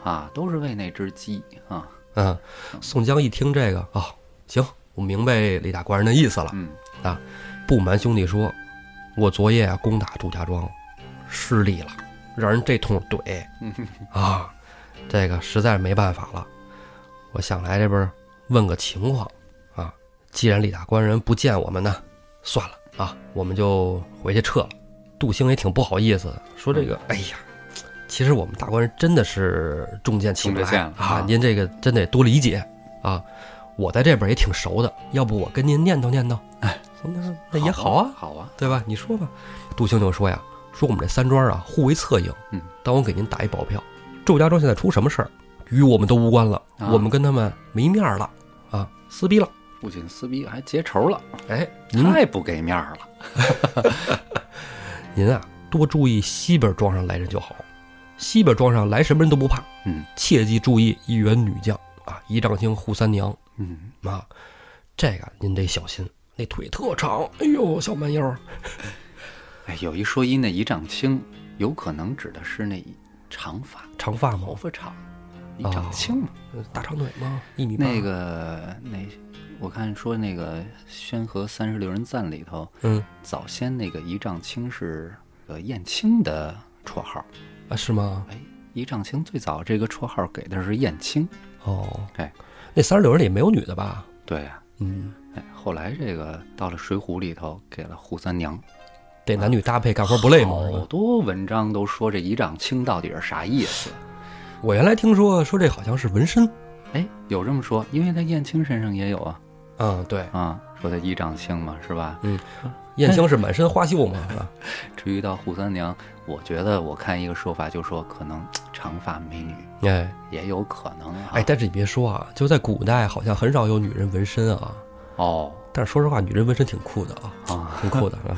啊，都是为那只鸡啊。嗯，宋江一听这个啊、行，我明白李大官人的意思了。嗯啊，不瞒兄弟说，我昨夜啊攻打祝家庄，失利了，让人这通怼 啊，这个实在是没办法了。我想来这边问个情况啊，既然李大官人不见我们呢，算了啊，我们就回去撤了。杜兴也挺不好意思的，说这个，哎呀，其实我们大官人真的是中箭起不来啊，您这个真得多理解啊。我在这边也挺熟的，要不我跟您念叨念叨？哎，那那也好啊，好啊，对吧？你说吧。杜兴就说呀，说我们这三庄啊互为策应，嗯，但我给您打一保票，祝家庄现在出什么事儿，与我们都无关了，啊我们跟他们没面儿了啊，撕逼了。不仅撕逼，还结仇了，哎，您太不给面儿了。您啊多注意西边庄上来人就好，西边庄上来什么人都不怕，嗯切记注意一员女将啊，一丈青扈三娘嗯，啊，这个您得小心，那腿特长，哎呦小蛮腰儿，哎，有一说一，那一丈青有可能指的是那长发长发吗头？发长，一丈青嘛。呃大长腿吗？一米八？那个那我看说那个《宣和三十六人赞》里头，嗯早先那个一丈青是呃燕青的绰号。啊是吗？哎，一丈青最早这个绰号给的是燕青。哦，哎，那三十六人里没有女的吧？对呀、嗯，哎，后来这个到了《水浒》里头给了扈三娘，得男女搭配干活不累吗？好多文章都说这一丈青到底是啥意思？我原来听说说这好像是纹身。哎，有这么说，因为在燕青身上也有啊嗯，对，啊，说他一丈青嘛，是吧？嗯燕青是满身花绣嘛，是吧？至于到扈三娘，我觉得我看一个说法就说可能长发美女哎也有可能啊。哎，但是你别说啊，就在古代好像很少有女人纹身啊。哦但是说实话，女人纹身挺酷的啊，啊，挺酷的啊。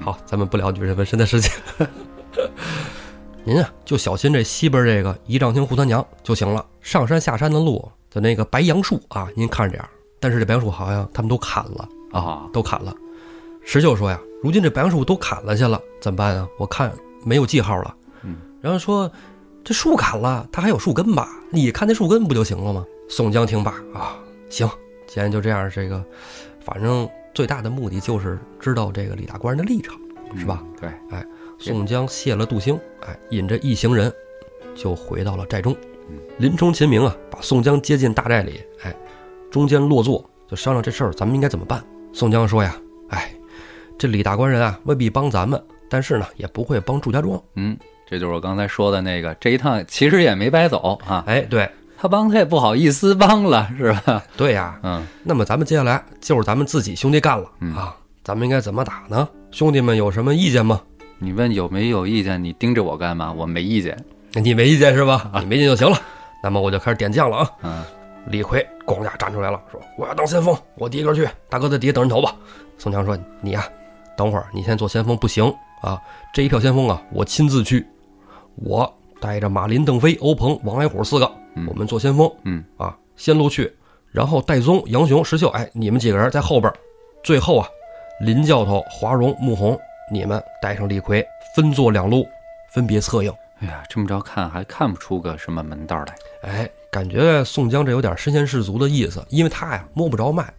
好，咱们不聊女人纹身的事情。您啊，就小心这西边这个一丈青扈三娘就行了。上山下山的路的那个白杨树啊，您看着点儿。但是这白杨树好像他们都砍了啊都砍了。石秀说呀，如今这白杨树都砍了去了，怎么办啊？我看没有记号了。嗯，然后说这树砍了，它还有树根吧？你看那树根不就行了吗？宋江听罢啊，行，既然就这样，这个反正最大的目的就是知道这个李大官人的立场，是吧？对，哎宋江谢了杜兴，哎，引着一行人就回到了寨中嗯。林冲、秦明啊，把宋江接进大寨里，哎，中间落座，就商量这事儿咱们应该怎么办。宋江说呀，哎，这李大官人啊，未必帮咱们，但是呢，也不会帮祝家庄。嗯，这就是我刚才说的那个，这一趟其实也没白走啊。哎，对，他帮他也不好意思帮了，是吧？对呀，嗯那么咱们接下来就是咱们自己兄弟干了、嗯啊，咱们应该怎么打呢？兄弟们有什么意见吗？你问有没有意见？你盯着我干嘛？我没意见。你没意见是吧？你没意见就行了。那么我就开始点将了啊。嗯李逵咣家站出来了，说：“我要当先锋，我第一个去。大哥在底下等人头吧。”宋江说：“你呀、等会儿你先做先锋不行啊，这一票先锋啊，我亲自去，我带着马林、邓飞、欧鹏、王矮虎四个，嗯我们做先锋嗯。啊，先路去，然后戴宗、杨雄、石秀，哎，你们几个人在后边儿，最后啊，林教头、华容、穆弘，你们带上李逵，分作两路，分别策应。哎呀，这么着看还看不出个什么门道来。哎，感觉宋江这有点身先士卒的意思，因为他呀摸不着脉，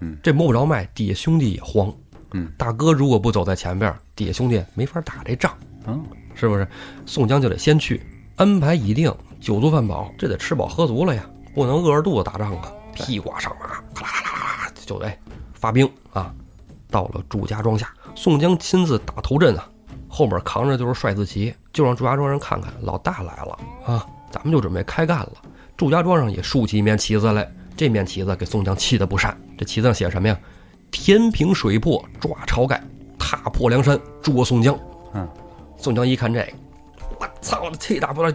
嗯，这摸不着脉，底下兄弟也慌，嗯，大哥如果不走在前边，底下兄弟没法打这仗，嗯，是不是？宋江就得先去，安排已定，酒足饭饱，这得吃饱喝足了呀，不能饿着肚子打仗啊！披挂上马，咔啦啦啦啦，就得发兵啊！到了祝家庄下，宋江亲自打头阵啊，后面扛着就是帅字旗，就让祝家庄人看看老大来了啊，咱们就准备开干了。祝家庄上也竖起一面旗子来，这面旗子给宋江气得不善。这旗子上写什么呀？天平水破抓晁盖，踏破梁山捉宋江。嗯，宋江一看这个，我操，气大不了，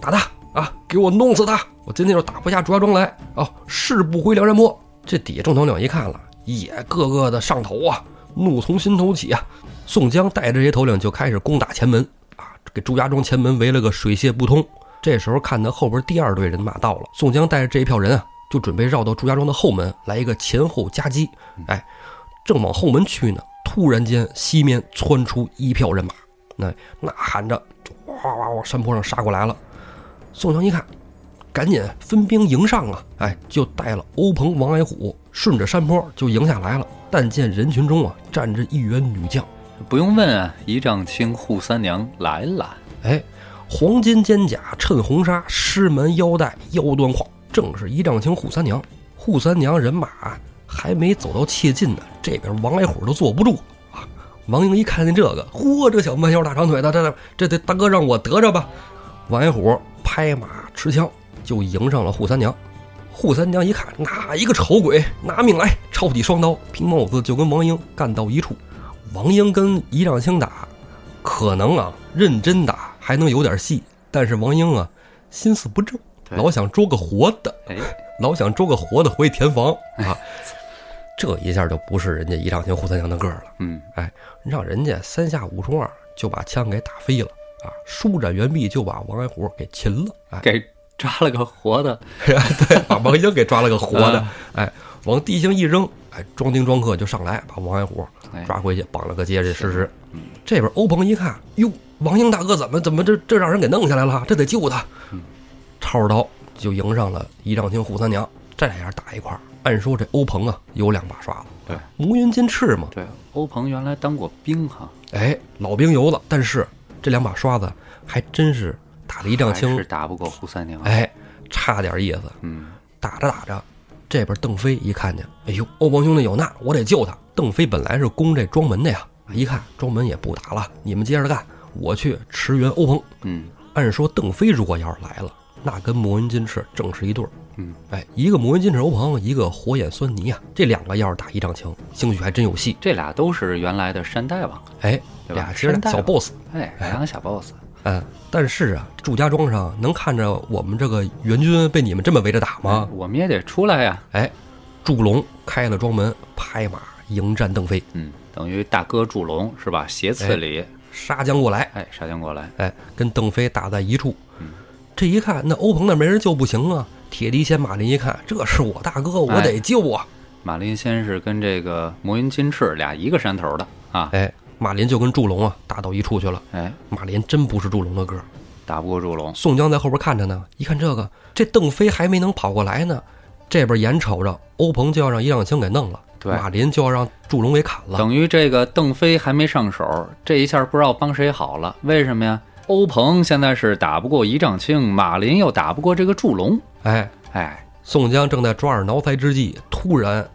打他啊！给我弄死他！我今天就打不下朱家庄来啊！誓不回梁山泊。这底下众头领一看了，也个个的上头啊，怒从心头起啊！宋江带着这些头领就开始攻打前门啊，给朱家庄前门围了个水泄不通。这时候看到后边第二队人马到了，宋江带着这一票人啊，就准备绕到朱家庄的后门来一个前后夹击。哎，正往后门去呢，突然间西面窜出一票人马，那呐喊着哇哇往山坡上杀过来了。宋江一看，赶紧分兵迎上啊！哎，就带了欧鹏、王矮虎，顺着山坡就迎下来了。但见人群中啊，站着一员女将，不用问啊，一丈青扈三娘来了。哎，黄金肩甲衬红纱，狮门腰带腰端挎，正是一丈青扈三娘。扈三娘人马还没走到切近呢，这边王矮虎都坐不住！王英一看见这个，嚯，这小蛮腰大长腿的，这这得大哥让我得着吧！王一虎拍马持枪就迎上了扈三娘。扈三娘一看，哪一个丑鬼，拿命来！抄起双刀，平帽子就跟王英干到一处。王英跟一丈青打，可能啊认真打还能有点戏，但是王英啊心思不正，老想捉个活的，哎，老想捉个活的回去填房啊。这一下就不是人家一丈青扈三娘的个儿了，嗯，哎让人家三下五除二就把枪给打飞了啊！舒展猿臂就把王矮虎给擒了，哎，给抓了个活的，对，把王英给抓了个活的啊，哎，往地形一扔，哎，装丁装客就上来把王矮虎哎抓回去，绑了个结结实实嗯。这边欧鹏一看，哟，王英大哥怎么怎么这这让人给弄下来了？这得救他嗯。抄着刀就迎上了一丈青扈三娘，这俩人打一块儿。按说这欧鹏啊有两把刷子，对，磨云金翅嘛，对，欧鹏原来当过兵哈，哎，老兵油子。但是这两把刷子还真是打了一丈还青是，打不过胡三娘。，哎，差点意思。嗯，打着打着，这边邓飞一看见，哎呦，欧鹏兄弟有难，我得救他。邓飞本来是攻这庄门的呀，一看庄门也不打了，你们接着干，我去驰援欧鹏。嗯，按说邓飞如果要是来了，那跟魔云金翅正是一对儿。嗯，哎，一个魔云金翅欧鹏，一个火眼狻猊呀，这两个要是打一丈青，兴许还真有戏。这俩都是原来的山大王，哎，对吧俩其实小 boss，哎，两个小 boss。嗯，但是啊，祝家庄上能看着我们这个援军被你们这么围着打吗？我们也得出来呀。哎，祝龙开了庄门，拍马迎战邓飞，嗯，等于大哥祝龙是吧？斜刺里，杀将过来，哎，杀将过来。哎，跟邓飞打在一处嗯。这一看，那欧鹏那没人救不行啊！铁笛仙马林一看，这是我大哥，我得救啊！马林先是跟这个魔云金翅俩一个山头的啊，哎，马林就跟祝龙啊打到一处去了。哎，马林真不是祝龙的个。打不过祝龙。宋江在后边看着呢，一看这个，这邓飞还没能跑过来呢，这边眼瞅着欧鹏就要让一丈青给弄了，对马林就要让祝龙给砍了。等于这个邓飞还没上手，这一下不知道帮谁好了。为什么呀？欧鹏现在是打不过一丈青，马林又打不过这个祝龙。哎，哎宋江正在抓耳挠腮之际，突然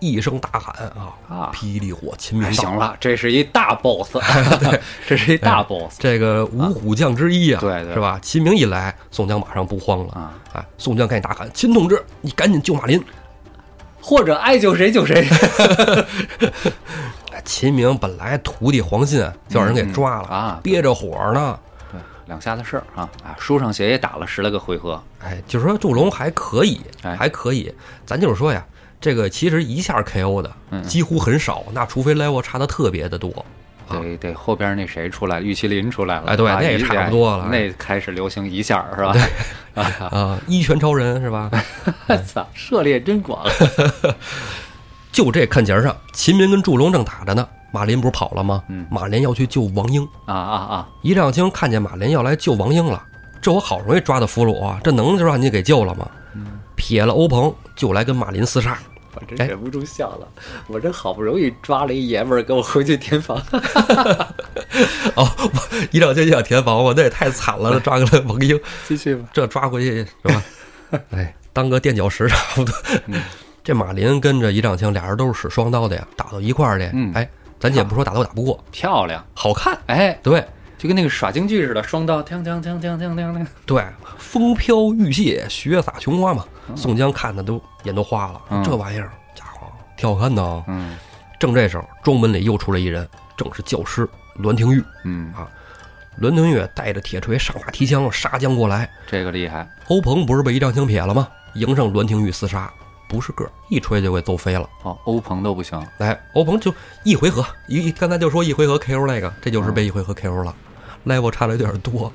一声大喊啊！啊，霹雳火秦明哎，行了，这是一大 boss，这是一大 boss 这个五虎将之一啊，对对是吧？秦明一来，宋江马上不慌了，啊，哎，宋江赶紧大喊：“秦同志，你赶紧救马林！”或者爱救谁救谁 哎，秦明本来徒弟黄信就让人给抓了，啊。憋着火呢。对，两下的事儿啊啊，书上写也打了十来个回合，哎，就是说祝龙还可以，哎。还可以。咱就是说呀，这个其实一下 KO 的嗯。几乎很少，那除非 level 差的特别的多。啊。得得后边那谁出来，玉麒麟出来了，哎对啊那也差不多了。那开始流行一下是吧？啊，一拳超人是吧？操，涉猎真广，就这看节上，秦明跟祝龙正打着呢，马林不是跑了吗？嗯马林要去救王英，啊啊啊！一丈青看见马林要来救王英了，这我好容易抓的俘虏啊，这能就让你给救了吗？撇了欧鹏就来跟马林厮杀，我真忍不住笑了。我这好不容易抓了一爷们儿，给我回去填房。哦，一两就想填房我，那也太惨了，抓个王英，继续吧。这抓回去是吧？哎，当个垫脚石差不多。这马林跟着一丈青俩人都是使双刀的呀，打到一块儿的。嗯哎，咱姐不说打都打不过，漂亮，好看。哎，对就跟那个耍京剧似的，双刀，锵锵锵锵锵锵锵。对，风飘玉屑，雪洒琼花嘛。宋江看的都眼都花了，嗯这玩意儿家伙挺好看的啊。嗯正这时候，庄门里又出来一人，正是教师栾廷玉。嗯啊，栾廷玉带着铁锤上马提枪杀将过来，这个厉害。欧鹏不是被一丈青撇了吗？迎上栾廷玉厮杀，不是个儿，一吹就给揍飞了。哦，欧鹏都不行。来，欧鹏就一回合，一刚才就说一回合 KO 那个，这就是被一回合 KO 了、level 差的有点多。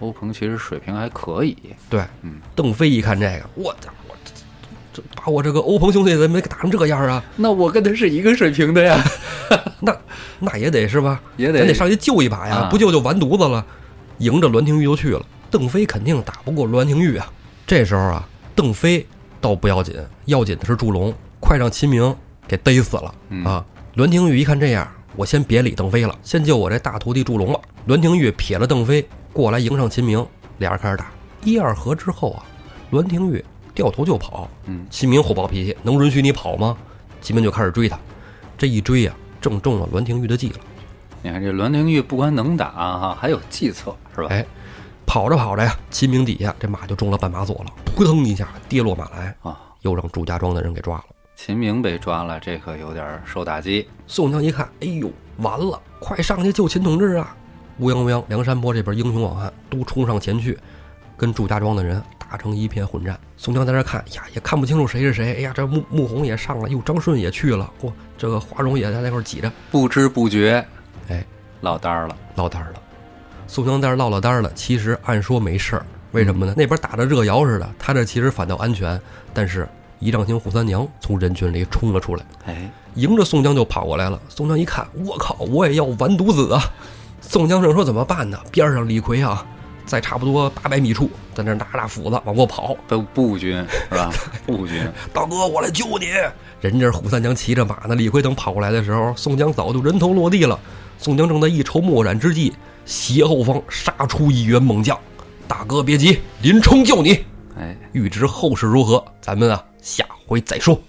欧鹏其实水平还可以。对，嗯，邓飞一看这个，我操，我这这把我这个欧鹏兄弟怎么给打成这样啊？那我跟他是一个水平的呀，那那也得是吧？也得上去救一把呀，啊不救就完犊子了。迎着栾廷玉就去了，邓飞肯定打不过栾廷玉啊。这时候啊，邓飞倒不要紧，要紧的是祝龙，快让秦明给逮死了、嗯啊！栾廷玉一看这样，我先别理邓飞了，先救我这大徒弟祝龙吧。栾廷玉撇了邓飞过来迎上秦明，俩人开始打。一二合之后啊，栾廷玉掉头就跑，嗯秦明火爆脾气，能允许你跑吗？秦明就开始追他，这一追呀、正中了栾廷玉的计了。你看这栾廷玉不光能打哈，还有计策，是吧？哎，跑着跑着呀，秦明底下这马就中了绊马索了，扑腾一下跌落马来，啊，又让祝家庄的人给抓了。秦明被抓了，这可有点受打击。宋江一看，哎呦，完了，快上去救秦同志啊！乌泱乌泱，梁山泊这边英雄好汉都冲上前去，跟祝家庄的人打成一片混战。宋江在这看，呀，也看不清楚谁是谁。哎呀，这穆穆弘也上了，哟，张顺也去了，嚯，这个华容也在那块儿挤着，不知不觉，哎，落单儿了。落单儿了。宋江在这落了单儿了，其实按说没事儿，为什么呢？那边打着热窑似的，他这其实反倒安全。但是一丈青扈三娘从人群里冲了出来，哎，迎着宋江就跑过来了。宋江一看，我靠，我也要完犊子啊！宋江正说怎么办呢？边上李逵啊，在差不多八百米处，在那拿着大斧子往过跑。都步军是吧？步军，大哥，我来救你！人家扈三娘骑着马呢，李逵等跑过来的时候，宋江早就人头落地了。宋江正在一筹莫展之际，斜后方杀出一员猛将。大哥别急，林冲救你。哎。欲知后事如何，咱们啊下回再说。